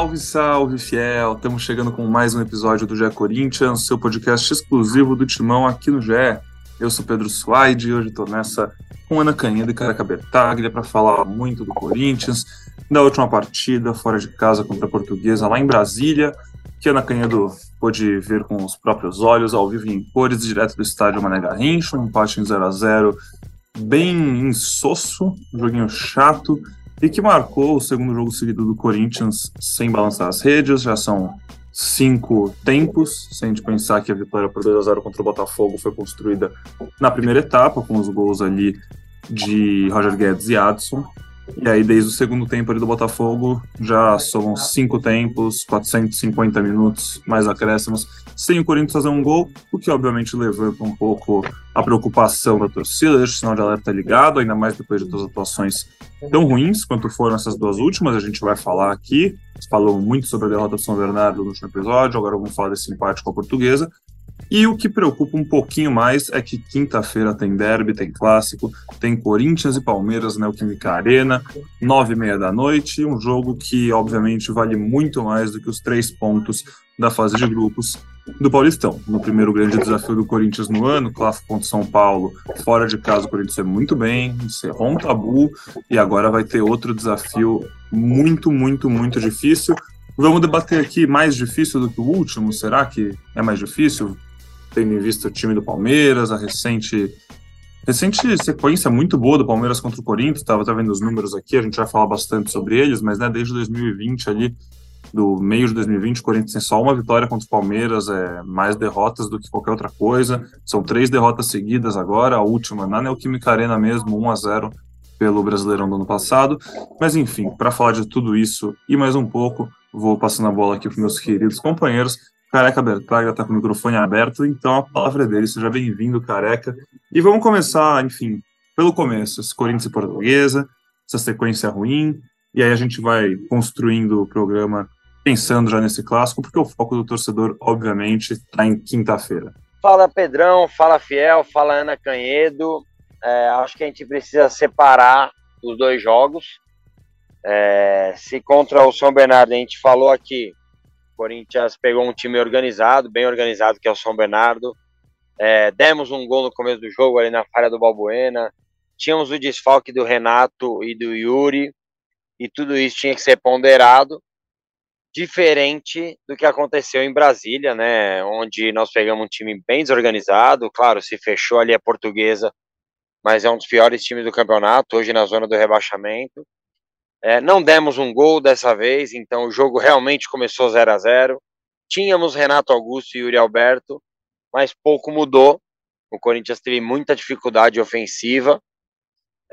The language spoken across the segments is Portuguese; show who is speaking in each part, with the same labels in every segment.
Speaker 1: Salve, salve, fiel! Estamos chegando com mais um episódio do GE Corinthians, seu podcast exclusivo do Timão aqui no GE. Eu sou Pedro Suaide e hoje estou nessa com Ana Canheda e Caraca Bertaglia para falar muito do Corinthians, da última partida fora de casa contra a Portuguesa lá em Brasília, que Ana Canhedo pôde ver com os próprios olhos, ao vivo em cores, direto do estádio Mané Garrincha, um empate em 0 a 0 bem insosso, um joguinho chato, e que marcou o segundo jogo seguido do Corinthians sem balançar as redes. Já são cinco tempos, se a gente pensar que a vitória por 2 a 0 contra o Botafogo foi construída na primeira etapa, com os gols ali de Roger Guedes e Adson. E aí, desde o segundo tempo ali do Botafogo, já somam cinco tempos, 450 minutos, mais acréscimos, sem o Corinthians fazer um gol, o que obviamente levanta um pouco a preocupação da torcida, deixa o sinal de alerta ligado, ainda mais depois de duas atuações tão ruins quanto foram essas duas últimas, a gente vai falar aqui. Falou muito sobre a derrota do São Bernardo no último episódio, agora vamos falar desse empate com a portuguesa. E o que preocupa um pouquinho mais é que quinta-feira tem derby, tem clássico, tem Corinthians e Palmeiras na Neoquímica Arena, nove e meia da noite, um jogo que obviamente vale muito mais do que os três pontos da fase de grupos do Paulistão. No primeiro grande desafio do Corinthians no ano, clássico contra São Paulo, fora de casa o Corinthians é muito bem, encerrou um tabu e agora vai ter outro desafio muito, muito, muito difícil. Vamos debater aqui mais difícil do que o último, será que é mais difícil? Tendo em vista o time do Palmeiras, a recente recente sequência muito boa do Palmeiras contra o Corinthians, estava vendo os números aqui, a gente vai falar bastante sobre eles, mas né, desde 2020 ali, do meio de 2020, o Corinthians tem só uma vitória contra o Palmeiras, é mais derrotas do que qualquer outra coisa. São três derrotas seguidas agora, a última na Neoquímica Arena mesmo, 1 a 0 pelo Brasileirão do ano passado. Mas enfim, para falar de tudo isso e mais um pouco, vou passando a bola aqui para meus queridos companheiros. Careca Bertraga está com o microfone aberto, então a palavra é dele. Seja bem-vindo, Careca. E vamos começar, enfim, pelo começo. Esse Corinthians e Portuguesa, essa sequência ruim, e aí a gente vai construindo o programa pensando já nesse clássico, porque o foco do torcedor, obviamente, está em quinta-feira.
Speaker 2: Fala Pedrão, fala Fiel, fala Ana Canhedo. É, acho que a gente precisa separar os dois jogos. É, se contra o São Bernardo a gente falou aqui Corinthians pegou um time organizado, bem organizado, que é o São Bernardo. É, demos um gol no começo do jogo ali na falha do Balbuena. Tínhamos o desfalque do Renato e do Yuri. E tudo isso tinha que ser ponderado. Diferente do que aconteceu em Brasília, né? Onde nós pegamos um time bem desorganizado. Claro, se fechou ali a portuguesa, mas é um dos piores times do campeonato, hoje na zona do rebaixamento. É, não demos um gol dessa vez, então o jogo realmente começou 0 a 0 Tínhamos Renato Augusto e Yuri Alberto, mas pouco mudou. O Corinthians teve muita dificuldade ofensiva.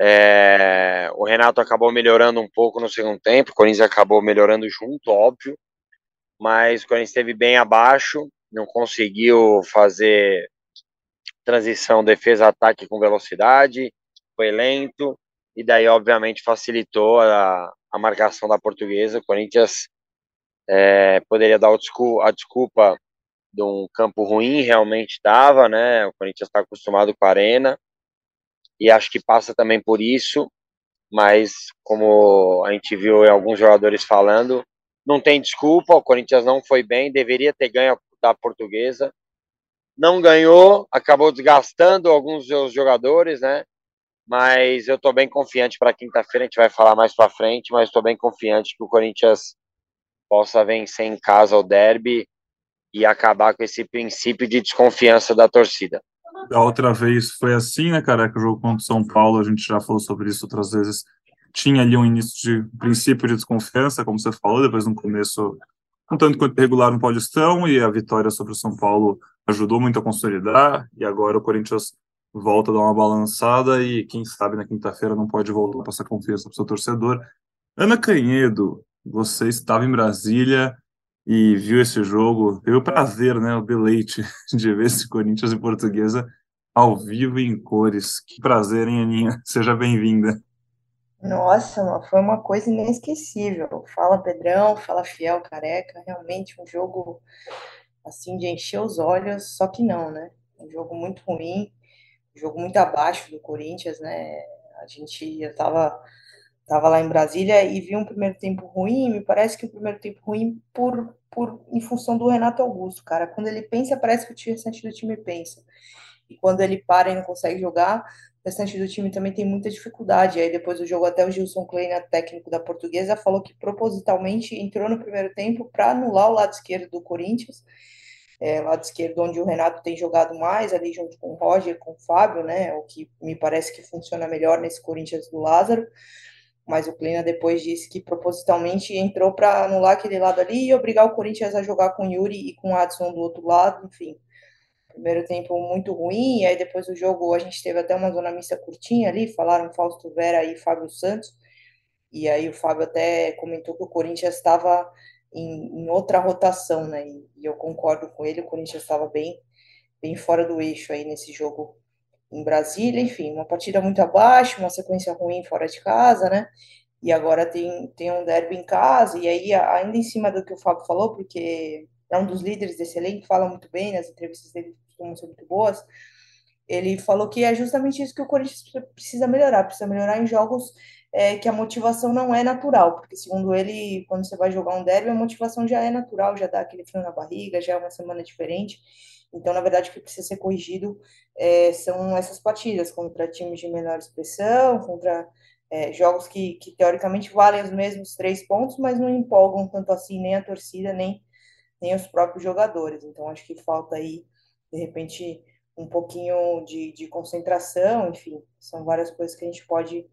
Speaker 2: É, o Renato acabou melhorando um pouco no segundo tempo, o Corinthians acabou melhorando junto, óbvio, mas o Corinthians esteve bem abaixo, não conseguiu fazer transição defesa-ataque com velocidade, foi lento, e daí, obviamente, facilitou a, a marcação da portuguesa. O Corinthians é, poderia dar a desculpa de um campo ruim, realmente estava, né? O Corinthians está acostumado com a arena, e acho que passa também por isso, mas como a gente viu alguns jogadores falando, não tem desculpa, o Corinthians não foi bem, deveria ter ganho da portuguesa, não ganhou, acabou desgastando alguns dos jogadores, né? Mas eu estou bem confiante para quinta-feira, a gente vai falar mais para frente, mas estou bem confiante que o Corinthians possa vencer em casa o derby e acabar com esse princípio de desconfiança da torcida.
Speaker 1: Da outra vez foi assim, né, cara? Que o jogo contra o São Paulo, a gente já falou sobre isso outras vezes. Tinha ali um início de princípio de desconfiança, como você falou, depois no começo um tanto quanto regular no Paulistão, e a vitória sobre o São Paulo ajudou muito a consolidar, e agora o Corinthians volta a dar uma balançada e quem sabe na quinta-feira não pode voltar a passar confiança para o seu torcedor. Ana Canhedo, você estava em Brasília e viu esse jogo, teve o prazer, né, o deleite de ver esse Corinthians e Portuguesa ao vivo em cores. Que prazer, hein, Aninha? Seja bem-vinda.
Speaker 3: Nossa, foi uma coisa inesquecível. Fala Pedrão, fala Fiel Careca, realmente um jogo assim de encher os olhos, só que não, né? Um jogo muito ruim, jogo muito abaixo do Corinthians, né? A gente, eu tava Estava lá em Brasília e vi um primeiro tempo ruim. Me parece que o primeiro tempo ruim por, por em função do Renato Augusto, cara. Quando ele pensa, parece que o restante do time pensa. E quando ele para e não consegue jogar, o restante do time também tem muita dificuldade. Aí depois do jogo, até o Gilson Kleina, técnico da Portuguesa, falou que propositalmente entrou no primeiro tempo para anular o lado esquerdo do Corinthians. É, lado esquerdo, onde o Renato tem jogado mais, ali junto com o Roger, com o Fábio, né? O que me parece que funciona melhor nesse Corinthians do Lázaro mas o Kleina depois disse que propositalmente entrou para anular aquele lado ali e obrigar o Corinthians a jogar com Yuri e com Adson do outro lado, enfim. Primeiro tempo muito ruim, e aí depois do jogo a gente teve até uma zona mista curtinha ali, falaram Fausto Vera e Fábio Santos, e aí o Fábio até comentou que o Corinthians estava em, em, outra rotação, né, e, e eu concordo com ele, o Corinthians estava bem, bem fora do eixo aí nesse jogo em Brasília, enfim, uma partida muito abaixo, uma sequência ruim fora de casa, né? E agora tem, tem um derby em casa, e aí, ainda em cima do que o Fábio falou, porque é um dos líderes desse elenco, fala muito bem, as entrevistas dele costumam ser muito boas. Ele falou que é justamente isso que o Corinthians precisa melhorar, precisa melhorar em jogos é, que a motivação não é natural, porque segundo ele, quando você vai jogar um derby, a motivação já é natural, já dá aquele frio na barriga, já é uma semana diferente. Então, na verdade, o que precisa ser corrigido é, são essas partidas contra times de menor expressão, contra é, jogos que, que, teoricamente valem os mesmos três pontos, mas não empolgam tanto assim nem a torcida, nem, nem os próprios jogadores. Então, acho que falta aí, de repente, um pouquinho de, de concentração, enfim, são várias coisas que a gente pode,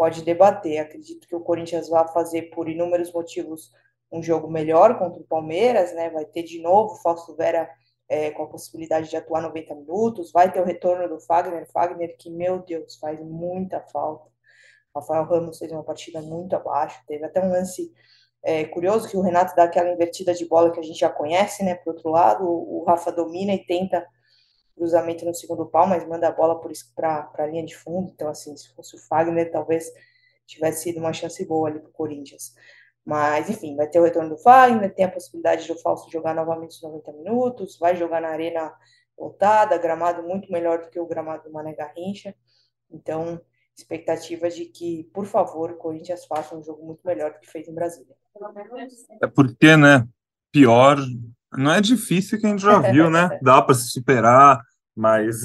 Speaker 3: pode debater. Acredito que o Corinthians vai fazer, por inúmeros motivos, um jogo melhor contra o Palmeiras, né? Vai ter de novo Fausto Vera é, com a possibilidade de atuar 90 minutos, vai ter o retorno do Fagner, Fagner que, meu Deus, faz muita falta. Rafael Ramos fez uma partida muito abaixo, teve até um lance é, curioso que o Renato dá aquela invertida de bola que a gente já conhece, né, por outro lado, o, o Rafa domina e tenta cruzamento no segundo pau, mas manda a bola para a linha de fundo, então assim, se fosse o Fagner, talvez tivesse sido uma chance boa ali para o Corinthians. Mas, enfim, vai ter o retorno do Fagner, tem a possibilidade do Falso jogar novamente os 90 minutos, vai jogar na arena lotada, gramado muito melhor do que o gramado do Mané Garrincha. Então, expectativa de que, por favor, o Corinthians faça um jogo muito melhor do que fez em Brasília.
Speaker 1: É porque, né, pior, não é difícil que a gente já viu, né? Dá para se superar, mas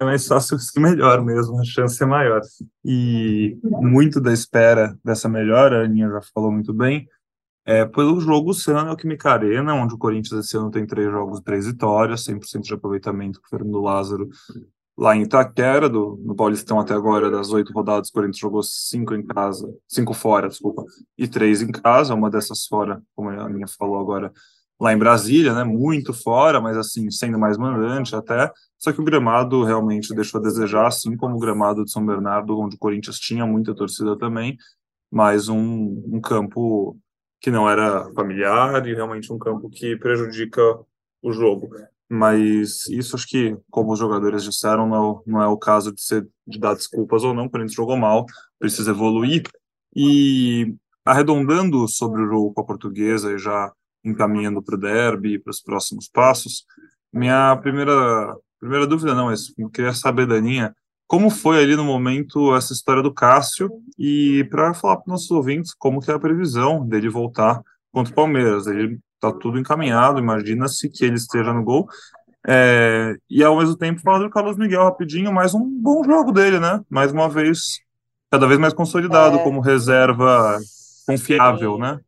Speaker 1: é mais fácil se melhor mesmo, a chance é maior. E muito da espera dessa melhora, a Aninha já falou muito bem, é pelo jogo San Alquimica Arena, onde o Corinthians esse ano tem três jogos, três vitórias, 100% de aproveitamento com o Fernando Lázaro lá em Itaquera, do, no Paulistão até agora, das oito rodadas, o Corinthians jogou cinco em casa, cinco fora, desculpa, e três em casa, uma dessas fora, como a Aninha falou agora, lá em Brasília, né, muito fora, mas assim, sendo mais mandante até, só que o gramado realmente deixou a desejar, assim como o gramado de São Bernardo, onde o Corinthians tinha muita torcida também, mas um, um campo que não era familiar e realmente um campo que prejudica o jogo. Mas isso acho que, como os jogadores disseram, não, não é o caso de, ser, de dar desculpas ou não, o Corinthians jogou mal, precisa evoluir. E arredondando sobre o jogo com a portuguesa e já encaminhando para o derby, para os próximos passos, minha primeira, primeira dúvida não, mas eu queria saber, Daninha, como foi ali no momento essa história do Cássio e para falar para os nossos ouvintes como que é a previsão dele voltar contra o Palmeiras. Ele está tudo encaminhado, imagina-se que ele esteja no gol. É, e ao mesmo tempo falar do Carlos Miguel rapidinho, mais um bom jogo dele, né? Mais uma vez, cada vez mais consolidado é. como reserva confiável, né?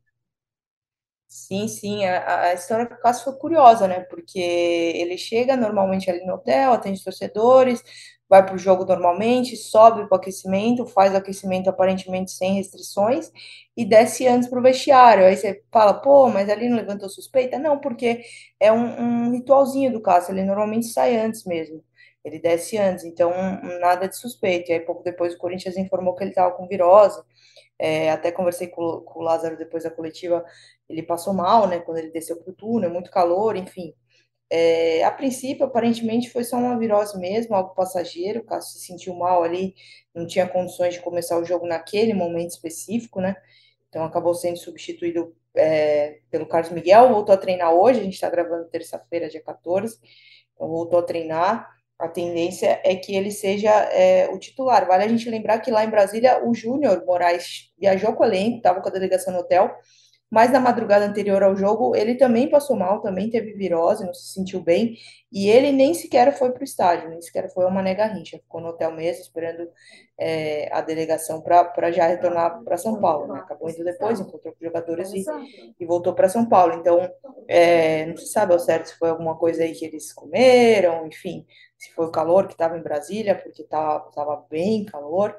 Speaker 3: Sim, sim, a, a história do Cássio foi curiosa, né? Porque ele chega normalmente ali no hotel, atende torcedores, vai para o jogo normalmente, sobe para o aquecimento, faz o aquecimento aparentemente sem restrições e desce antes para o vestiário. Aí você fala, pô, mas ali não levantou suspeita? Não, porque é um, um ritualzinho do Cássio, ele normalmente sai antes mesmo. Ele desce antes, então nada de suspeito. E aí, pouco depois, o Corinthians informou que ele estava com virose. É, até conversei com, com, o Lázaro depois da coletiva, ele passou mal, né, quando ele desceu para o túnel, muito calor, enfim. É, a princípio, aparentemente, foi só uma virose mesmo, algo passageiro, o Cássio se sentiu mal ali, não tinha condições de começar o jogo naquele momento específico, né, então acabou sendo substituído é, pelo Carlos Miguel, voltou a treinar hoje, a gente está gravando terça-feira, dia 14, então voltou a treinar, a tendência é que ele seja é, o titular. Vale a gente lembrar que lá em Brasília o Júnior Moraes viajou com o elenco, estava com a delegação no hotel, mas na madrugada anterior ao jogo, ele também passou mal, também teve virose, não se sentiu bem, e ele nem sequer foi para o estádio, nem sequer foi a Mané Garrincha, ficou no hotel mesmo, esperando é, a delegação para já retornar para São Paulo, né? Acabou indo depois, encontrou com os jogadores e, e voltou para São Paulo. Então, é, não se sabe ao certo se foi alguma coisa aí que eles comeram, enfim, se foi o calor que estava em Brasília, porque estava bem calor.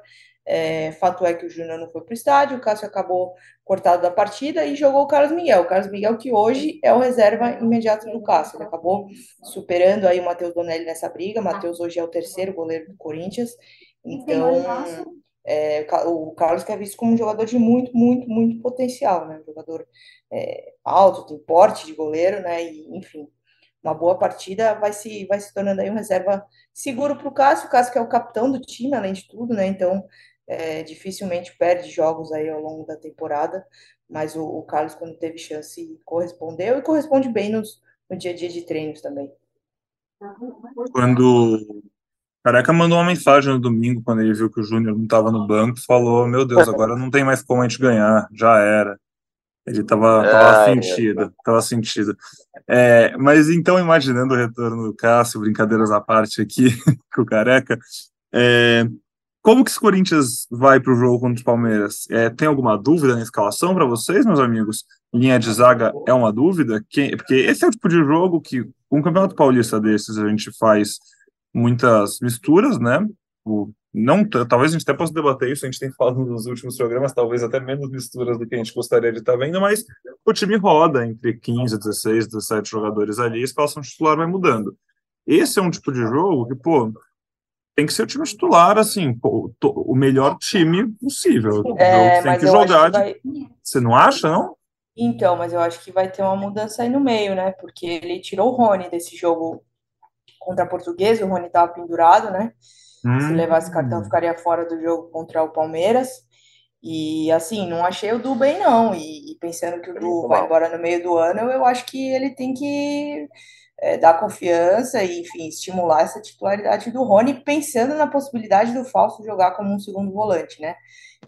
Speaker 3: É, fato é que o Júnior não foi para o estádio, o Cássio acabou cortado da partida e jogou o Carlos Miguel. O Carlos Miguel que hoje é o reserva imediato do Cássio. Ele acabou superando aí o Matheus Donelli nessa briga. Matheus hoje é o terceiro goleiro do Corinthians. Então, é, o Carlos que é visto como um jogador de muito, muito, muito potencial, né? Um jogador é, alto, tem porte de goleiro, né? E, enfim, uma boa partida vai se, vai se tornando aí um reserva seguro para o Cássio. O Cássio que é o capitão do time, além de tudo, né? Então, é, dificilmente perde jogos aí ao longo da temporada, mas o, o, Carlos, quando teve chance, correspondeu e corresponde bem nos, no dia a dia de treinos também.
Speaker 1: Quando Careca mandou uma mensagem no domingo, quando ele viu que o Júnior não estava no banco, falou: Meu Deus, agora não tem mais como a gente ganhar, já era. Ele estava tava sentido, tava sentido. É, mas então, imaginando o retorno do Cássio, brincadeiras à parte aqui com o Careca, é, como que esse Corinthians vai para o jogo contra o Palmeiras? É, tem alguma dúvida na escalação para vocês, meus amigos? Linha de zaga é uma dúvida? Quem, porque esse é o tipo de jogo que, um campeonato paulista desses, a gente faz muitas misturas, né? O, não, talvez a gente até possa debater isso, a gente tem falado nos últimos programas, talvez até menos misturas do que a gente gostaria de estar tá vendo, mas o time roda entre 15, 16, 17 jogadores ali, a escalação titular vai mudando. Esse é um tipo de jogo que, pô, tem que ser o time titular, assim, pô, o melhor time possível. É, tem que jogar. Que vai... Você não acha, não?
Speaker 3: Então, mas eu acho que vai ter uma mudança aí no meio, né? Porque ele tirou o Rony desse jogo contra a Portuguesa, o Rony estava pendurado, né? Hum. Se levasse cartão, ficaria fora do jogo contra o Palmeiras. E assim, não achei o Du bem, não. E, e pensando que o Du vai embora no meio do ano, eu acho que ele tem que é, dar confiança e, enfim, estimular essa titularidade do Rony, pensando na possibilidade do Fausto jogar como um segundo volante, né?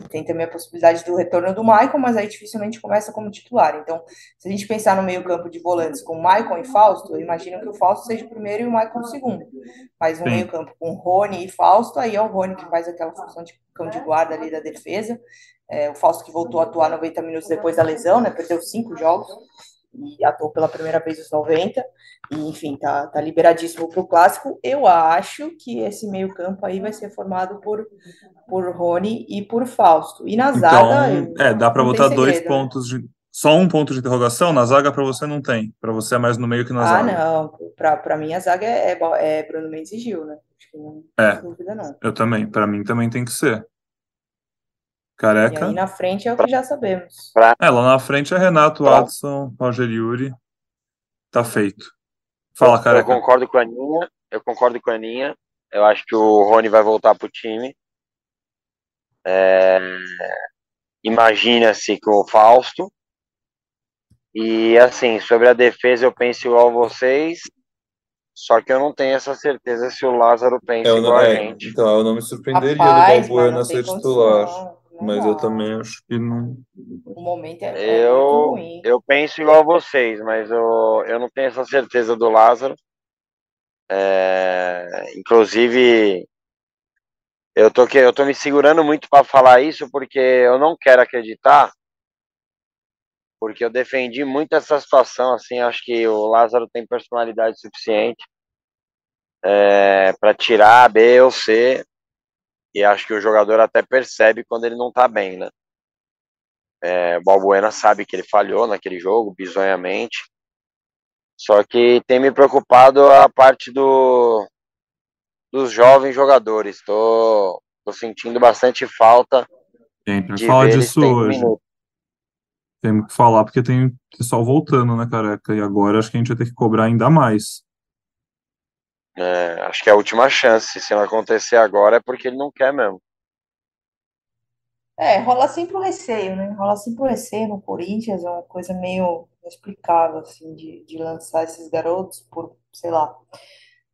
Speaker 3: Tem também a possibilidade do retorno do Michael, mas aí dificilmente começa como titular. Então, se a gente pensar no meio-campo de volantes com Michael e Fausto, eu imagino que o Fausto seja o primeiro e o Michael o segundo. Mas no meio-campo com Rony e Fausto, aí é o Rony que faz aquela função de cão de guarda ali da defesa. É, o Fausto que voltou a atuar 90 minutos depois da lesão, né? Perdeu cinco jogos e atuou pela primeira vez os 90, e enfim, tá, tá liberadíssimo para o clássico. Eu acho que esse meio-campo aí vai ser formado por, por Rony e por Fausto. E na então, zaga.
Speaker 1: é, dá para botar dois né? pontos de. Só um ponto de interrogação? Na zaga para você não tem. Para você é mais no meio que na
Speaker 3: ah,
Speaker 1: zaga.
Speaker 3: Ah, não. Para mim a zaga é, é, é Bruno Mendes e Gil, né? Acho que não
Speaker 1: é, dúvida, não. Eu também. Para mim também tem que ser. Careca.
Speaker 3: E aí na frente é o que já sabemos.
Speaker 1: É, lá na frente é Renato, Adson, Roger Yuri. Tá feito. Fala, Careca.
Speaker 2: Eu concordo com a Aninha. Eu concordo com a Aninha. Eu acho que o Rony vai voltar pro time. É... Imagina-se com o Fausto. E assim, sobre a defesa eu penso igual a vocês. Só que eu não tenho essa certeza se o Lázaro pensa eu igual não, a é, gente.
Speaker 1: Então, eu não me surpreenderia Rapaz, do Balbuena ser titular. Mas eu também acho que não.
Speaker 3: O momento é,
Speaker 2: eu, ruim. Eu penso igual a vocês, mas eu, eu não tenho essa certeza do Lázaro. É, inclusive, eu tô, eu tô me segurando muito para falar isso porque eu não quero acreditar. Porque eu defendi muito essa situação, assim, acho que o Lázaro tem personalidade suficiente é, para tirar B ou C e acho que o jogador até percebe quando ele não tá bem, né? É, o Balbuena sabe que ele falhou naquele jogo, bizonhamente. Só que tem me preocupado a parte do, dos jovens jogadores. Tô, tô sentindo bastante falta.
Speaker 1: Sempre de fala disso hoje. Tem que falar porque tem pessoal voltando, né, careca? E agora acho que a gente vai ter que cobrar ainda mais.
Speaker 2: É, acho que é a última chance. Se não acontecer agora é porque ele não quer mesmo.
Speaker 3: É, rola sempre o receio, né? Rola sempre o receio no Corinthians, é uma coisa meio inexplicável, assim, de, de lançar esses garotos por, sei lá,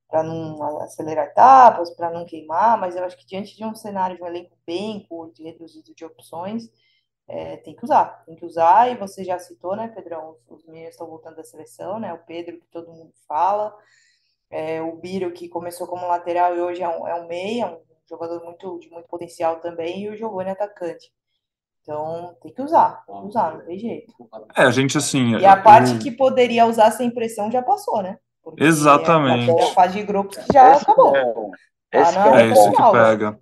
Speaker 3: para não acelerar etapas, para não queimar, mas eu acho que diante de um cenário de um elenco bem curto e reduzido de opções, é, tem que usar, tem que usar, e você já citou, né, Pedrão, os meninos estão voltando da seleção, né, o Pedro, que todo mundo fala, é, o Biro, que começou como lateral e hoje é um, é um meia, um jogador muito, de muito potencial também, e o Giovanni atacante. Então, tem que usar, tem que usar, não tem jeito.
Speaker 1: É, a gente assim.
Speaker 3: E a parte que poderia usar sem pressão já passou, né?
Speaker 1: Porque Exatamente.
Speaker 3: É a fase de grupos que já esse acabou.
Speaker 1: É, esse ah, é, isso que pega.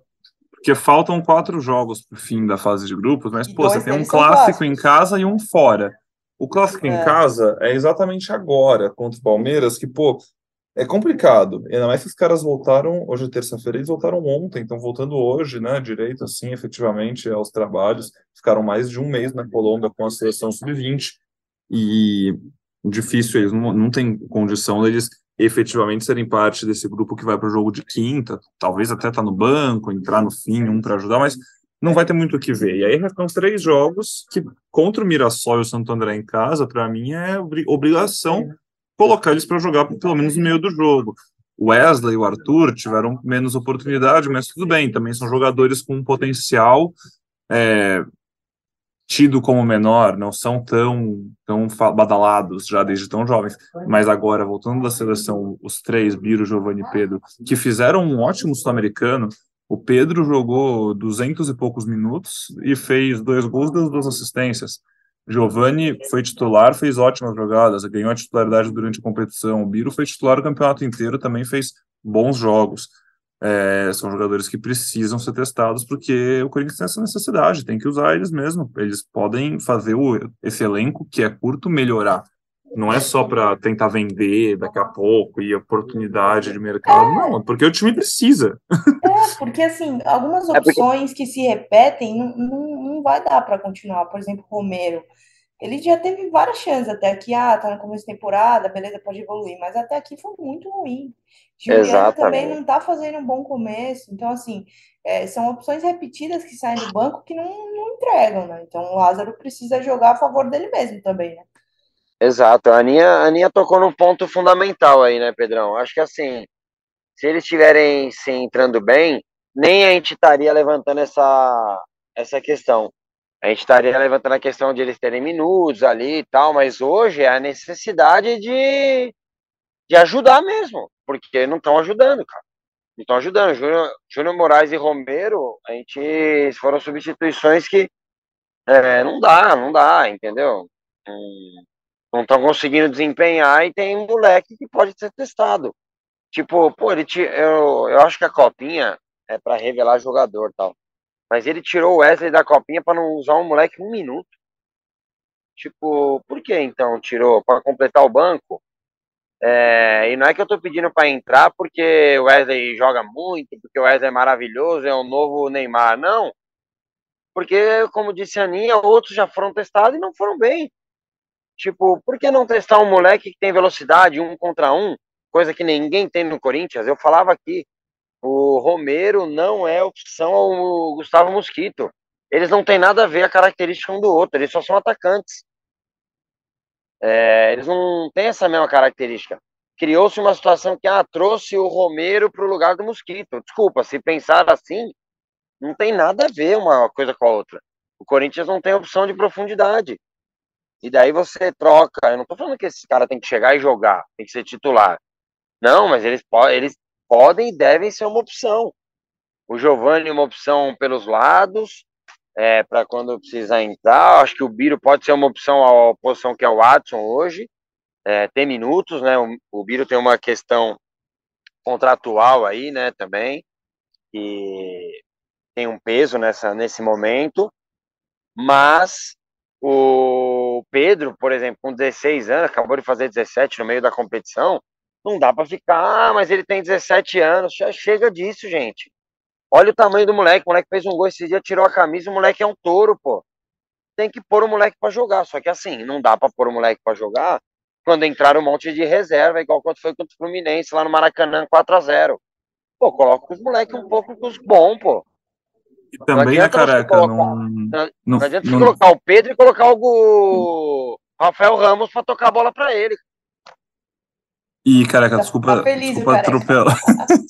Speaker 1: Porque faltam quatro jogos pro fim da fase de grupos, mas, e pô, você tem um clássico em casa e um fora. O clássico é. em casa é exatamente agora contra o Palmeiras, que, pô, é complicado. Ainda mais que os caras voltaram, hoje é terça-feira, eles voltaram ontem, estão voltando hoje, né, direito, assim, efetivamente, aos trabalhos. Ficaram mais de um mês na Colômbia com a seleção sub-20. E difícil, eles não, não têm condição deles efetivamente serem parte desse grupo que vai para o jogo de quinta, talvez até tá no banco, entrar no fim, um para ajudar, mas não vai ter muito o que ver. E aí restam três jogos que, contra o Mirassol e o Santo André em casa, para mim é obrigação colocar eles para jogar pelo menos no meio do jogo. O Wesley e o Arthur tiveram menos oportunidade, mas tudo bem, também são jogadores com um potencial é, tido como menor, não são tão, tão badalados já desde tão jovens. Mas agora, voltando da seleção, os três, Biro, Giovanni e Pedro, que fizeram um ótimo sul-americano. O Pedro jogou duzentos e poucos minutos e fez dois gols das duas assistências. Giovanni foi titular, fez ótimas jogadas, ganhou a titularidade durante a competição. O Biro foi titular o campeonato inteiro, também fez bons jogos. É, são jogadores que precisam ser testados porque o Corinthians tem essa necessidade, tem que usar eles mesmo. Eles podem fazer o, esse elenco, que é curto, melhorar. Não é só para tentar vender daqui a pouco e oportunidade de mercado, não, é porque o time precisa.
Speaker 3: É, porque assim, algumas opções que se repetem não, não, não vai dar para continuar. Por exemplo, Romero. Ele já teve várias chances até aqui, ah, tá no começo da temporada, beleza, pode evoluir, mas até aqui foi muito ruim. Juliano Exatamente. também não tá fazendo um bom começo, então assim, é, são opções repetidas que saem do banco que não, não entregam, né? Então o Lázaro precisa jogar a favor dele mesmo também, né?
Speaker 2: Exato, a Aninha, a Aninha tocou num ponto fundamental aí, né, Pedrão? Acho que assim, se eles estiverem se entrando bem, nem a gente estaria levantando essa, essa questão. A gente estaria levantando a questão de eles terem minutos ali e tal, mas hoje é a necessidade de, de ajudar mesmo, porque não estão ajudando, cara. Não estão ajudando. Júnior, Júnior Moraes e Romero, a gente foram substituições que é, não dá, não dá, entendeu? Hum, não estão conseguindo desempenhar e tem um moleque que pode ser testado. Tipo, pô, ele te, eu, eu acho que a copinha é para revelar jogador tal. Mas ele tirou o Wesley da copinha para não usar um moleque um minuto. Tipo, por que então tirou? Para completar o banco? É, e não é que eu tô pedindo para entrar porque o Wesley joga muito, porque o Wesley é maravilhoso, é o novo Neymar. Não. Porque, como disse a Aninha, outros já foram testados e não foram bem. Tipo, por que não testar um moleque que tem velocidade, um contra um, coisa que ninguém tem no Corinthians? Eu falava aqui, o Romero não é opção ao Gustavo Mosquito. Eles não têm nada a ver a característica um do outro, eles só são atacantes. É, eles não têm essa mesma característica. Criou-se uma situação que ah, trouxe o Romero para o lugar do Mosquito. Desculpa, se pensar assim, não tem nada a ver uma coisa com a outra. O Corinthians não tem opção de profundidade. E daí você troca. Eu não estou falando que esse cara tem que chegar e jogar, tem que ser titular. Não, mas eles, eles podem e devem ser uma opção. O Giovanni uma opção pelos lados, é, para quando precisar entrar. Acho que o Biro pode ser uma opção à posição que é o Watson hoje. É, tem minutos, né? O, o Biro tem uma questão contratual aí, né, também, e tem um peso nessa, nesse momento. Mas o Pedro, por exemplo, com 16 anos, acabou de fazer 17 no meio da competição, não dá para ficar, ah, mas ele tem 17 anos, já chega disso, gente. Olha o tamanho do moleque, o moleque fez um gol esse dia, tirou a camisa, o moleque é um touro, pô. Tem que pôr o moleque para jogar, só que assim, não dá para pôr o moleque para jogar quando entrar um monte de reserva, igual quando foi contra o Fluminense lá no Maracanã, 4 a 0 Pô, coloca os moleques um pouco com os bons, pô.
Speaker 1: E também, né, careca,
Speaker 2: colocar, não, não, não, adianta não, colocar o Pedro e colocar o Rafael Ramos para tocar a bola para ele.
Speaker 1: E, careca, tá, desculpa, tá feliz, desculpa atropelar.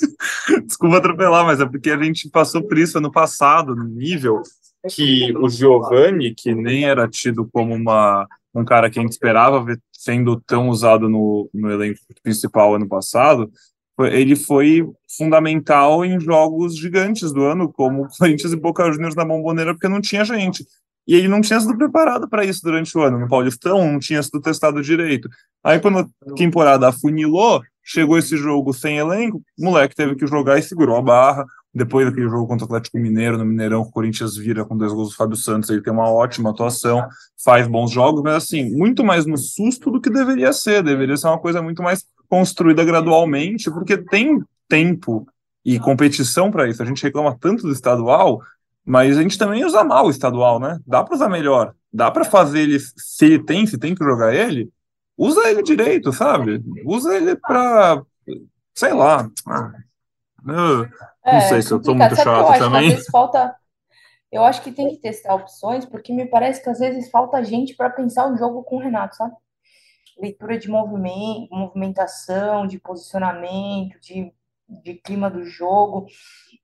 Speaker 1: desculpa atropelar, mas é porque a gente passou por isso ano passado, no nível que o Giovanni, que nem era tido como uma, um cara que a gente esperava ver sendo tão usado no, no elenco principal ano passado, ele foi fundamental em jogos gigantes do ano, como Corinthians e Boca Juniors na Bomboneira, porque não tinha gente. E ele não tinha sido preparado para isso durante o ano. No Paulistão, não tinha sido testado direito. Aí, quando a temporada afunilou, chegou esse jogo sem elenco, o moleque teve que jogar e segurou a barra. Depois daquele jogo contra o Atlético Mineiro, no Mineirão, o Corinthians vira com dois gols do Fábio Santos. Ele tem uma ótima atuação, faz bons jogos, mas assim, muito mais no susto do que deveria ser. Deveria ser uma coisa muito mais construída gradualmente, porque tem tempo e competição para isso. A gente reclama tanto do estadual, mas a gente também usa mal o estadual, né? Dá para usar melhor. Dá para fazer ele, se ele tem, se tem que jogar ele, usa ele direito, sabe? Usa ele para, sei lá. Ah, eu, é, não sei se eu tô muito chato
Speaker 3: eu
Speaker 1: também.
Speaker 3: Falta. Eu acho que tem que testar opções, porque me parece que às vezes falta gente para pensar o jogo com o Renato, sabe? Leitura de movimento, movimentação, de posicionamento, de, de clima do jogo.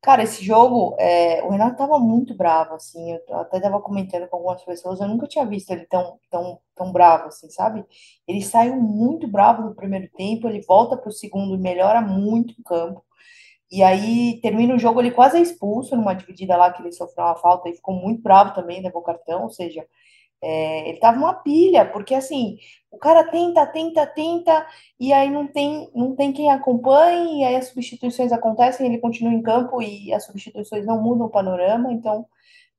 Speaker 3: Cara, esse jogo, é, o Renato tava muito bravo, assim, eu até tava comentando com algumas pessoas, eu nunca tinha visto ele tão, tão, tão bravo, assim, sabe? Ele saiu muito bravo no primeiro tempo, ele volta pro segundo melhora muito o campo, e aí termina o jogo, ele quase é expulso numa dividida lá que ele sofreu uma falta e ficou muito bravo também, levou cartão, ou seja, é, ele tava uma pilha, porque assim, o cara tenta, tenta, tenta, e aí não tem, não tem quem acompanhe, e aí as substituições acontecem, ele continua em campo e as substituições não mudam o panorama, então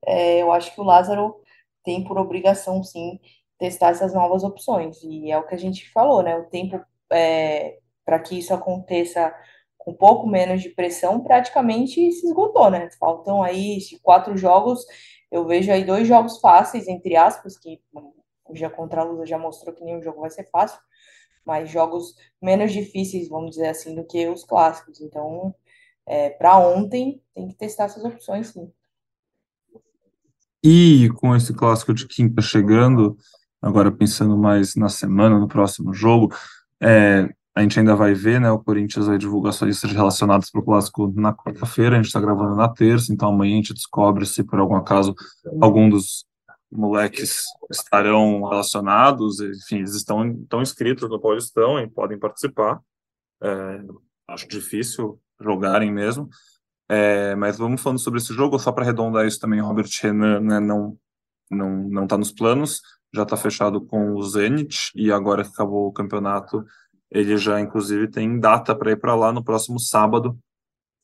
Speaker 3: é, eu acho que o Lázaro tem por obrigação, sim, testar essas novas opções, e é o que a gente falou, né? O tempo é, para que isso aconteça com um pouco menos de pressão praticamente se esgotou, né? Faltam aí quatro jogos eu vejo aí dois jogos fáceis, entre aspas, que já contra a Lusa já mostrou que nenhum jogo vai ser fácil, mas jogos menos difíceis, vamos dizer assim, do que os clássicos. Então, é, para ontem, tem que testar essas opções, sim.
Speaker 1: E com esse clássico de quinta chegando, agora pensando mais na semana, no próximo jogo, é, a gente ainda vai ver, né? O Corinthians vai divulgar sua lista de relacionados para o clássico na quarta-feira. A gente está gravando na terça, então amanhã a gente descobre se por algum acaso algum dos moleques estarão relacionados. Enfim, eles estão, estão inscritos no Paulistão e podem participar. É, acho difícil jogarem mesmo. É, mas vamos falando sobre esse jogo, só para arredondar isso também, o Robert Renan né, não não não está nos planos, já está fechado com o Zenit e agora que acabou o campeonato ele já, inclusive, tem data para ir para lá no próximo sábado.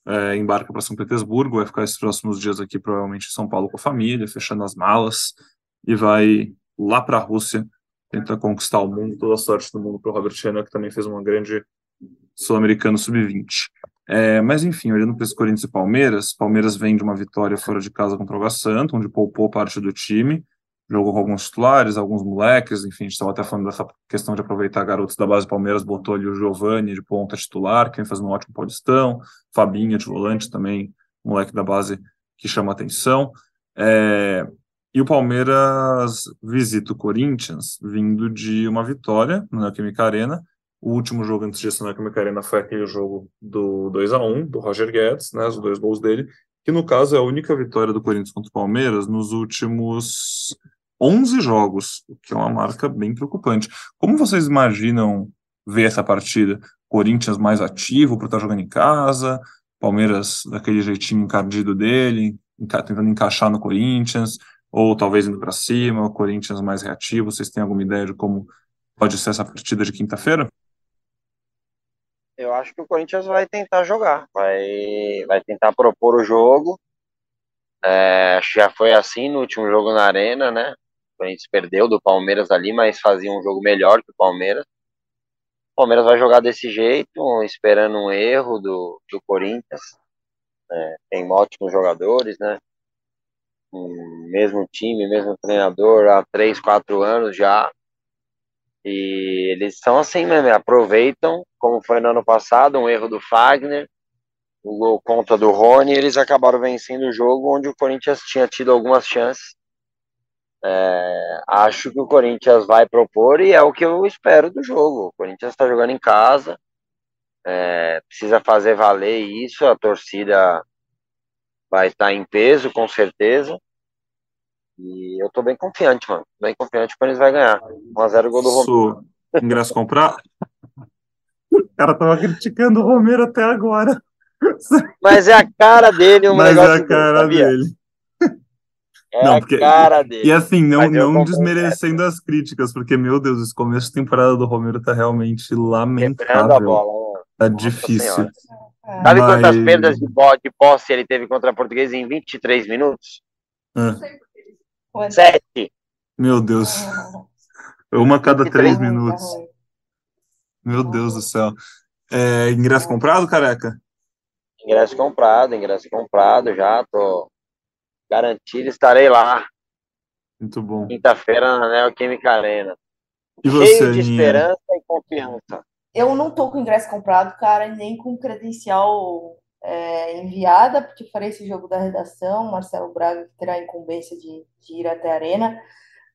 Speaker 1: É, embarca para São Petersburgo, vai ficar esses próximos dias aqui, provavelmente em São Paulo com a família, fechando as malas, e vai lá para a Rússia tentar conquistar o mundo, toda a sorte do mundo para o Robert Renan, que também fez uma grande Sul-Americano Sub-20. É, mas enfim, olhando para esse Corinthians e Palmeiras, Palmeiras vem de uma vitória fora de casa contra o Água onde poupou parte do time, jogou com alguns titulares, alguns moleques, enfim, a gente estava até falando dessa questão de aproveitar garotos da base Palmeiras, botou ali o Giovani de ponta titular, que fazendo um ótimo paulistão, Fabinho de volante também, moleque da base que chama atenção. É, e o Palmeiras visita o Corinthians vindo de uma vitória no Neoquímica Arena. O último jogo antes disso na Neoquímica Arena foi aquele jogo do 2 a 1 do Roger Guedes, né, os dois gols dele, que no caso é a única vitória do Corinthians contra o Palmeiras nos últimos 11 jogos, o que é uma marca bem preocupante. Como vocês imaginam ver essa partida? Corinthians mais ativo para estar jogando em casa, Palmeiras daquele jeitinho encardido dele, tentando encaixar no Corinthians, ou talvez indo para cima, o Corinthians mais reativo. Vocês têm alguma ideia de como pode ser essa partida de quinta-feira?
Speaker 2: Eu acho que o Corinthians vai tentar jogar, vai, vai tentar propor o jogo. É, já foi assim no último jogo na Arena, né? Gente perdeu do Palmeiras ali, mas fazia um jogo melhor que o Palmeiras. O Palmeiras vai jogar desse jeito, esperando um erro do, do Corinthians. É, tem ótimos jogadores, né? Um, mesmo time, mesmo treinador há três, quatro anos já. E eles são assim mesmo, aproveitam, como foi no ano passado, um erro do Fagner, o gol contra do Rony, eles acabaram vencendo o jogo onde o Corinthians tinha tido algumas chances é, acho que o Corinthians vai propor e é o que eu espero do jogo. O Corinthians está jogando em casa, É, precisa fazer valer isso, a torcida vai estar em peso, com certeza. E eu tô bem confiante, mano. Bem confiante que o Corinthians vai ganhar. 1x0 gol do Romero.
Speaker 1: Ingresso comprar? O cara tava criticando o Romero até agora.
Speaker 2: Mas é a cara dele, um
Speaker 1: Mas é a cara
Speaker 2: dele. É
Speaker 1: Não,
Speaker 2: a
Speaker 1: porque-
Speaker 2: cara dele.
Speaker 1: E assim, não,
Speaker 2: Mas
Speaker 1: não desmerecendo as críticas, porque, meu Deus, esse começo de temporada do Romero tá realmente
Speaker 2: Quebrando a
Speaker 1: lamentável.
Speaker 2: bola. né?
Speaker 1: Tá
Speaker 2: Nossa
Speaker 1: difícil.
Speaker 2: Senhora.
Speaker 3: É.
Speaker 2: Sabe
Speaker 1: Mas-
Speaker 2: quantas perdas de, de posse ele teve contra a Portuguesa em 23 minutos?
Speaker 1: Ah?
Speaker 2: Sete.
Speaker 1: meu Deus.
Speaker 3: Ah,
Speaker 1: Uma a cada três
Speaker 3: tá tá
Speaker 1: minutos.
Speaker 3: ruim.
Speaker 1: Meu Deus do céu. É, ingresso comprado, careca?
Speaker 2: Ingresso comprado, ingresso comprado já. Tô garantido, estarei lá.
Speaker 1: Muito bom.
Speaker 2: Quinta-feira na Neoquímica Arena.
Speaker 1: E você,
Speaker 2: Cheio de
Speaker 1: Aninha?
Speaker 2: esperança e confiança.
Speaker 3: Eu não tô com ingresso comprado, cara, e nem com credencial é, enviada, porque farei esse jogo da redação. Marcelo Braga que terá a incumbência de, de ir até a arena.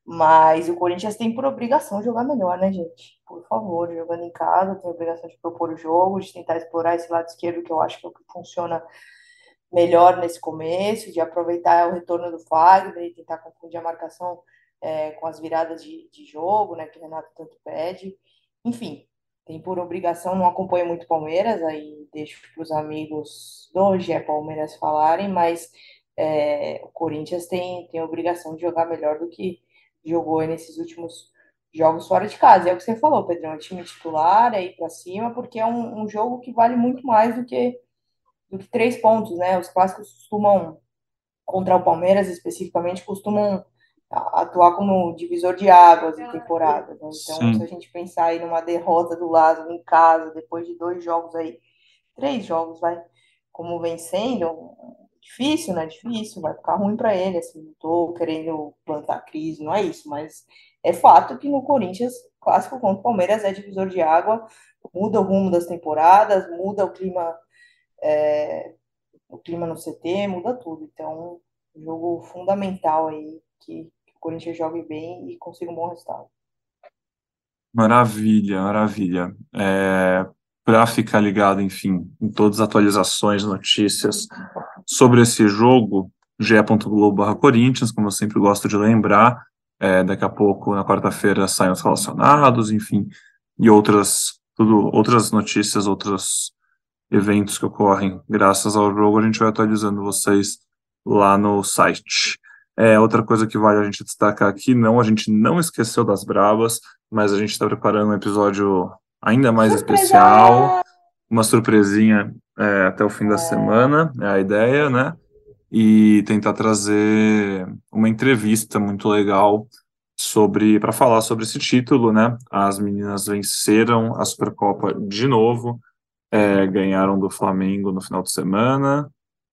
Speaker 3: Mas o Corinthians tem por obrigação jogar melhor, né, gente? Por favor, jogando em casa, tem a obrigação de propor o jogo, de tentar explorar esse lado esquerdo, que eu acho que é o que funciona melhor nesse começo, de aproveitar o retorno do Fagner e tentar confundir a marcação é, com as viradas de, de jogo, né, que o Renato tanto pede. Enfim, tem por obrigação, não acompanho muito Palmeiras, aí deixo para os amigos do GE Palmeiras falarem, mas é, o Corinthians tem, tem a obrigação de jogar melhor do que jogou nesses últimos jogos fora de casa. É o que você falou, Pedrão, é time titular, é ir para cima, porque é um, um jogo que vale muito mais do que, do que três pontos, né? Os clássicos costumam, contra o Palmeiras especificamente, costumam atuar como divisor de águas em temporadas, né? Então,
Speaker 1: Sim.
Speaker 3: se a gente pensar aí numa derrota do Lázaro em casa, depois de dois jogos aí, três jogos, vai, como vencendo, difícil, né? Difícil, vai ficar ruim para ele, assim, não tô querendo plantar crise, não é isso, mas é fato que no Corinthians, clássico contra o Palmeiras é divisor de água, muda o rumo das temporadas, muda o clima, é, o clima no CT, muda tudo. Então, jogo fundamental aí que, que o Corinthians jogue bem e consiga um bom resultado.
Speaker 1: Maravilha, maravilha. É, para ficar ligado, enfim, em todas as atualizações, notícias sobre esse jogo, ge.globo Corinthians, como eu sempre gosto de lembrar, é, daqui a pouco, na quarta-feira, saem os relacionados, enfim, e outras, tudo, outras notícias, outros eventos que ocorrem graças ao jogo, a gente vai atualizando vocês lá no site. É, outra coisa que vale a gente destacar aqui, não, a gente não esqueceu das Brabas, mas a gente está preparando um episódio ainda mais
Speaker 3: Surpresa!
Speaker 1: especial, uma surpresinha é, até o fim da semana, é a ideia, né? E tentar trazer uma entrevista muito legal sobre para falar sobre esse título, né? As meninas venceram a Supercopa de novo, é, ganharam do Flamengo no final de semana,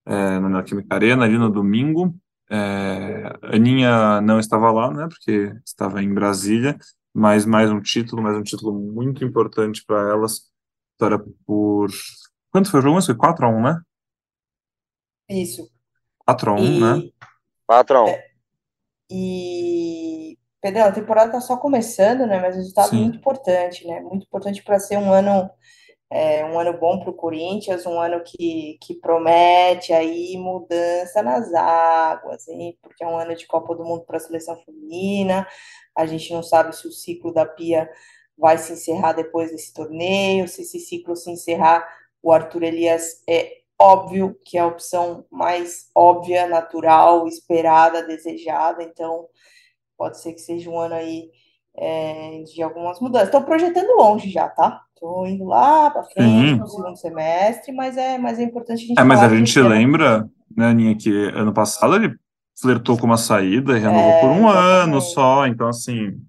Speaker 1: é, na Neoquímica Arena, ali no domingo. É, Aninha não estava lá, né? Porque estava em Brasília, mas mais um título, mais um título muito importante para elas. Vitória por. Quanto foi o jogo? Foi 4x1, né?
Speaker 3: Isso.
Speaker 1: 4x1, né?
Speaker 3: E,
Speaker 2: 4x1.
Speaker 3: e Pedrão, a temporada tá só começando, né? Mas o resultado
Speaker 1: Sim.
Speaker 3: muito importante, né? Muito importante para ser um ano é, um ano bom para o Corinthians, um ano que, que promete aí mudança nas águas, hein? Porque é um ano de Copa do Mundo para a seleção feminina. A gente não sabe se o ciclo da Pia vai se encerrar depois desse torneio, se esse ciclo se encerrar, o Arthur Elias é óbvio que é a opção mais óbvia, natural, esperada, desejada. Então, pode ser que seja um ano aí é, de algumas mudanças. Estou projetando longe já, tá? Estou indo lá para frente
Speaker 1: Sim.
Speaker 3: no segundo semestre, mas é, mas é importante a gente
Speaker 1: É, mas a gente
Speaker 3: ano-
Speaker 1: lembra, né, Aninha, que ano passado ele flertou com uma saída e renovou
Speaker 3: É,
Speaker 1: por um ano
Speaker 3: exatamente.
Speaker 1: só, então assim,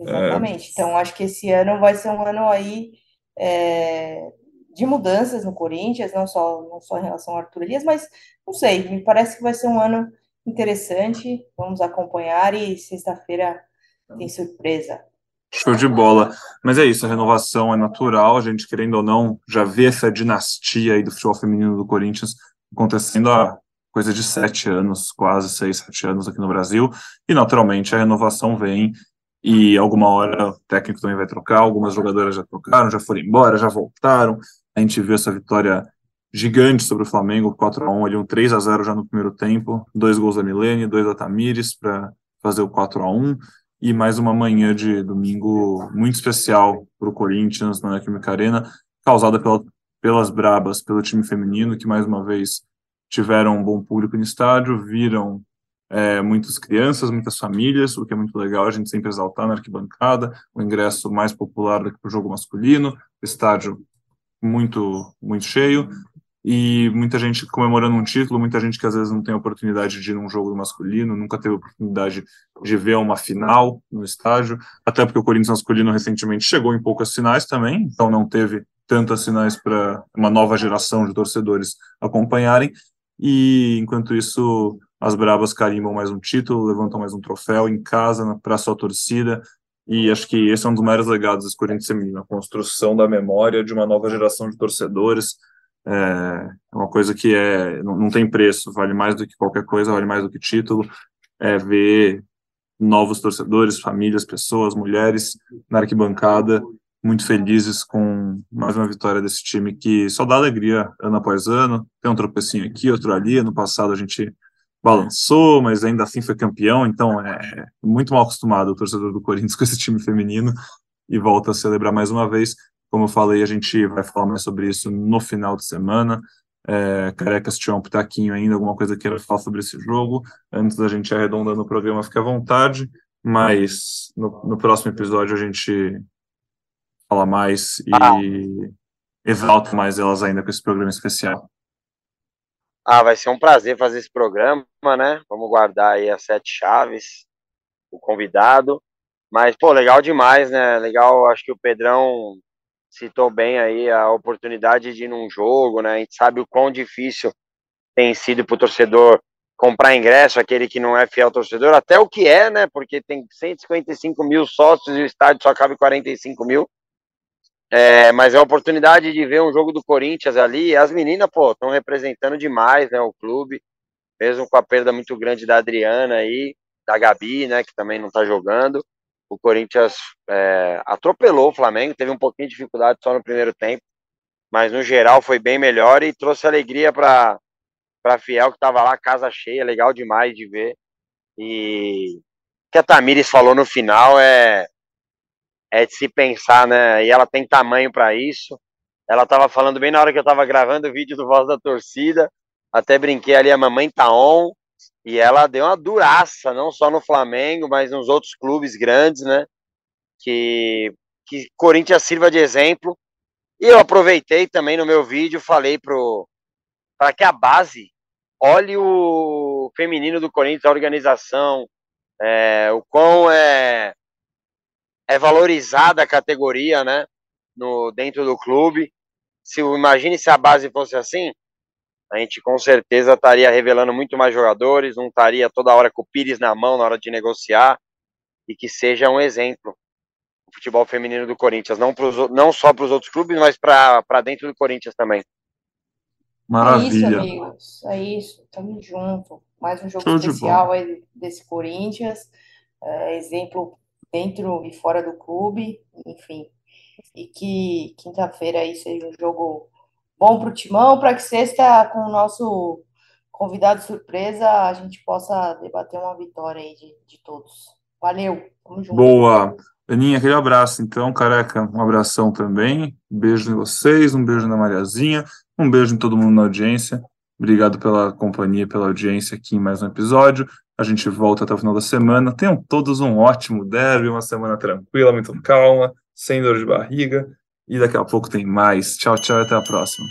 Speaker 3: Exatamente. Então, acho que esse ano vai ser um ano aí é, de mudanças no Corinthians, não só, não só em relação ao Arthur Elias, mas não sei, me parece que vai ser um ano interessante. Vamos acompanhar e sexta-feira tem surpresa.
Speaker 1: Show de bola. Mas é isso, a renovação é natural, a gente querendo ou não, já vê essa dinastia aí do futebol feminino do Corinthians acontecendo há coisa de sete anos, quase seis, sete anos aqui no Brasil, e naturalmente a renovação vem e alguma hora o técnico também vai trocar, algumas jogadoras já trocaram, já foram embora, já voltaram, A gente viu essa vitória gigante sobre o Flamengo, 4 a 1 ali um 3 a 0 já no primeiro tempo, dois gols da Milene, dois da Tamires para fazer o 4 a 1 e mais uma manhã de domingo muito especial para o Corinthians na Neoquímica Arena, causada pela, pelas brabas, pelo time feminino, que mais uma vez tiveram um bom público no estádio, viram é, muitas crianças, muitas famílias, o que é muito legal a gente sempre exaltar na arquibancada, o ingresso mais popular do que o jogo masculino, estádio muito, muito cheio, e muita gente comemorando um título, muita gente que às vezes não tem oportunidade de ir num jogo masculino, nunca teve oportunidade de ver uma final no estádio, até porque o Corinthians masculino recentemente chegou em poucas finais também, então não teve tantas finais para uma nova geração de torcedores acompanharem, e enquanto isso as Brabas carimbam mais um título, levantam mais um troféu em casa, para sua torcida, e acho que esse é um dos maiores legados do Corinthians feminino, a construção da memória de uma nova geração de torcedores, é uma coisa que é não, não, tem preço, vale mais do que qualquer coisa, vale mais do que título, é ver novos torcedores, famílias, pessoas, mulheres na arquibancada, muito felizes com mais uma vitória desse time que só dá alegria ano após ano, tem um tropecinho aqui, outro ali, ano passado a gente balançou, mas ainda assim foi campeão, então é muito mal acostumado o torcedor do Corinthians com esse time feminino e volta a celebrar mais uma vez. Como eu falei, a gente vai falar mais sobre isso no final de semana. É, Careca, se tiver um pitaquinho ainda, alguma coisa queira falar sobre esse jogo, antes da gente arredondar no programa, fique à vontade. Mas no, no próximo episódio a gente fala mais e ah. exalta mais elas ainda com esse programa especial.
Speaker 2: Ah, vai ser um prazer fazer esse programa, né? Vamos guardar aí as sete chaves, o convidado. Mas, pô, legal demais, né? Legal, acho que o Pedrão citou bem aí a oportunidade de ir num jogo, né? A gente sabe o quão difícil tem sido para o torcedor comprar ingresso, aquele que não é fiel torcedor, até o que é, né? Porque tem 155 mil sócios e o estádio só cabe 45 mil. É, mas é a oportunidade de ver um jogo do Corinthians ali. As meninas, pô, estão representando demais, né? O clube, mesmo com a perda muito grande da Adriana aí, da Gabi, né? Que também não tá jogando o Corinthians é, atropelou o Flamengo, teve um pouquinho de dificuldade só no primeiro tempo, mas no geral foi bem melhor e trouxe alegria para para Fiel que estava lá casa cheia, legal demais de ver. E o que a Tamires falou no final é é de se pensar, né? E ela tem tamanho para isso. Ela estava falando bem na hora que eu estava gravando o vídeo do Voz da Torcida. Até brinquei ali, a mamãe tá on. E ela deu uma duraça, não só no Flamengo, mas nos outros clubes grandes, né? Que, que Corinthians sirva de exemplo. E eu aproveitei também no meu vídeo, falei para que a base olhe o feminino do Corinthians, a organização, é, o quão é, é valorizada a categoria, né? No, dentro do clube. Se imagine se a base fosse assim, a gente com certeza estaria revelando muito mais jogadores, não estaria toda hora com o Pires na mão na hora de negociar e que seja um exemplo o futebol feminino do Corinthians, não, pros, não só para os outros clubes, mas para dentro do Corinthians também.
Speaker 3: Maravilha. É isso, amigos. É isso. Tamo junto. Mais um jogo Show especial aí desse Corinthians. É, exemplo dentro e fora do clube. Enfim. E que quinta-feira aí seja um jogo bom para o Timão, para que sexta, com o nosso convidado surpresa, a gente possa debater uma vitória aí de, de todos. Valeu,
Speaker 1: tamo junto. Boa. Aninha, aquele abraço, então, careca, um abração também. Um beijo em vocês, um beijo na Mariazinha, um beijo em todo mundo na audiência. Obrigado pela companhia, pela audiência aqui em mais um episódio. A gente volta até o final da semana. Tenham todos um ótimo derby, uma semana tranquila, muito calma, sem dor de barriga. E daqui a pouco tem mais. Tchau, tchau e até a próxima.